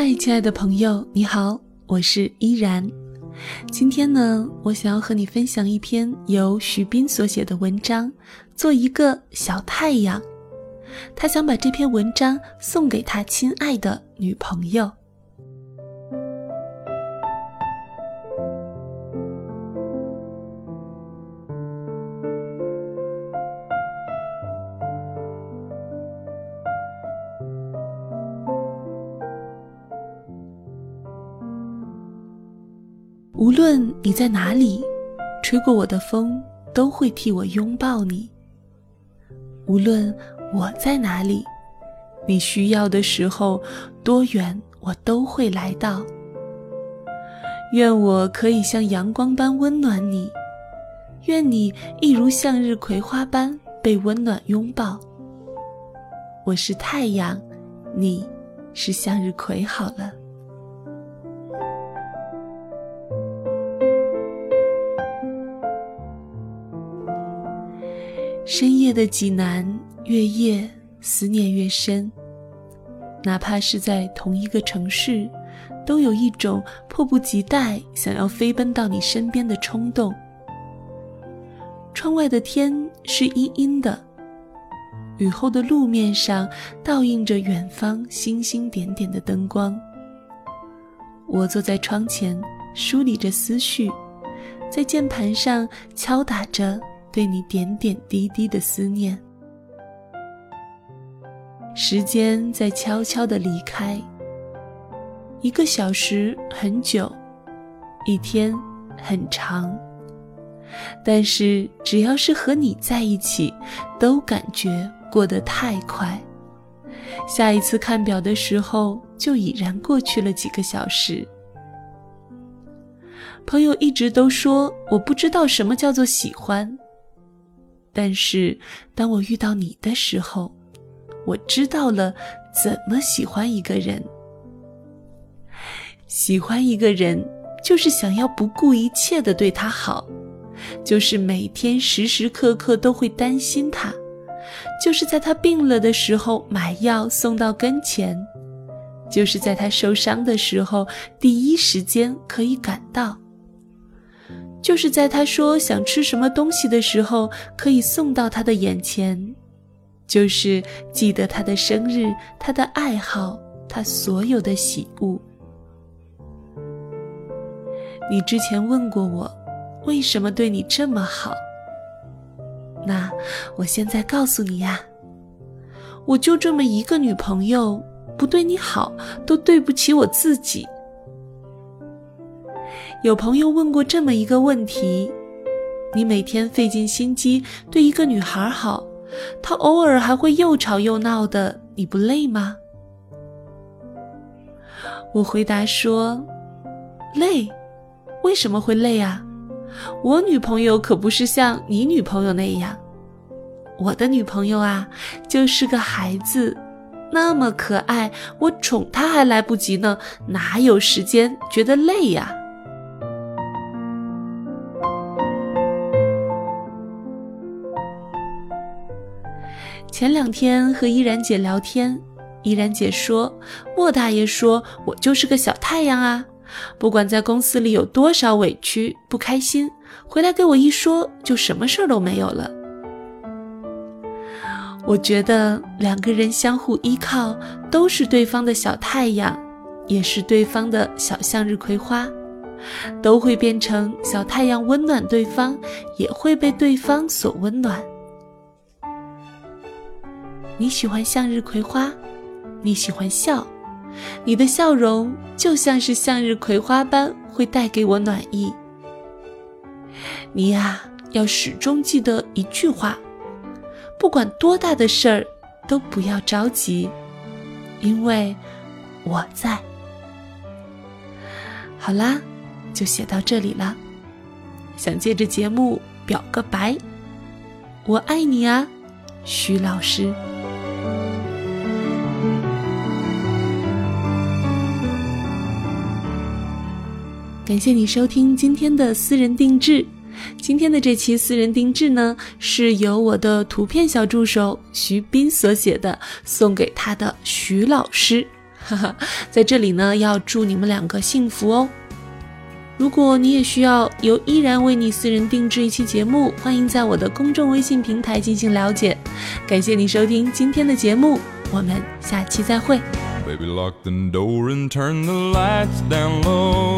嗨，亲爱的朋友，你好，我是依然。今天呢，我想要和你分享一篇由徐斌所写的文章，《做一个小太阳》。他想把这篇文章送给他亲爱的女朋友。无论你在哪里，吹过我的风都会替我拥抱你。无论我在哪里，你需要的时候，多远我都会来到。愿我可以像阳光般温暖你，愿你一如向日葵花般被温暖拥抱。我是太阳，你是向日葵，好了。深夜的济南，越夜思念越深。哪怕是在同一个城市，都有一种迫不及待想要飞奔到你身边的冲动。窗外的天是阴阴的，雨后的路面上倒映着远方星星点点的灯光。我坐在窗前，梳理着思绪，在键盘上敲打着。对你点点滴滴的思念，时间在悄悄的离开。一个小时很久，一天很长，但是只要是和你在一起，都感觉过得太快。下一次看表的时候，就已然过去了几个小时。朋友一直都说，我不知道什么叫做喜欢。但是，当我遇到你的时候，我知道了怎么喜欢一个人。喜欢一个人，就是想要不顾一切的对他好，就是每天时时刻刻都会担心他，就是在他病了的时候买药送到跟前，就是在他受伤的时候第一时间可以赶到。就是在他说想吃什么东西的时候，可以送到他的眼前；就是记得他的生日、他的爱好、他所有的喜恶。你之前问过我，为什么对你这么好？那我现在告诉你呀，我就这么一个女朋友，不对你好，都对不起我自己。有朋友问过这么一个问题：你每天费尽心机对一个女孩好，她偶尔还会又吵又闹的，你不累吗？我回答说：累，为什么会累啊？我女朋友可不是像你女朋友那样，我的女朋友啊，就是个孩子，那么可爱，我宠她还来不及呢，哪有时间觉得累呀？前两天和依然姐聊天，依然姐说：“莫大爷说我就是个小太阳啊，不管在公司里有多少委屈不开心，回来给我一说，就什么事儿都没有了。”我觉得两个人相互依靠，都是对方的小太阳，也是对方的小向日葵花，都会变成小太阳温暖对方，也会被对方所温暖。你喜欢向日葵花，你喜欢笑，你的笑容就像是向日葵花般，会带给我暖意。你呀，要始终记得一句话：不管多大的事儿，都不要着急，因为我在。好啦，就写到这里了。想借着节目表个白，我爱你啊，徐老师。感谢你收听今天的私人定制。今天的这期私人定制呢，是由我的图片小助手徐斌所写的，送给他的徐老师。哈哈，在这里呢，要祝你们两个幸福哦。如果你也需要由依然为你私人定制一期节目，欢迎在我的公众微信平台进行了解。感谢你收听今天的节目，我们下期再会。Baby, lock the door and turn the lights down low.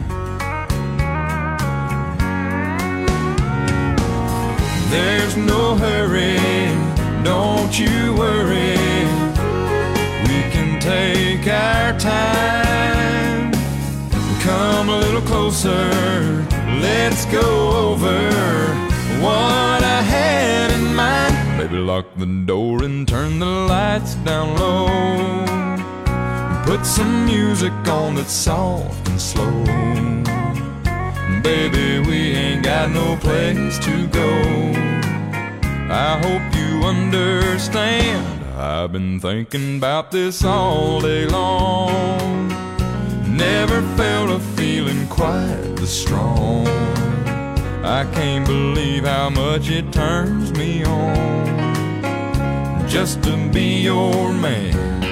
There's no hurry, don't you worry. We can take our time come a little closer. Let's go over what I had in mind. Baby, lock the door and turn the lights down low. Put some music on that's soft and slow. Baby, we ain't got no place to go. I hope you understand. I've been thinking about this all day long. Never felt a feeling quite this strong. I can't believe how much it turns me on just to be your man.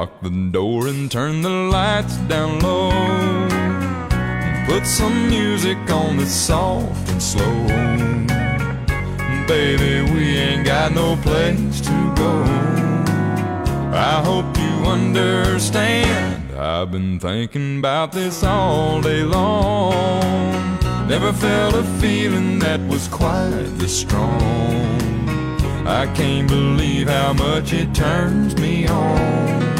Lock the door and turn the lights down low. Put some music on that's soft and slow. Baby, we ain't got no place to go. I hope you understand. I've been thinking about this all day long. Never felt a feeling that was quite this strong. I can't believe how much it turns me on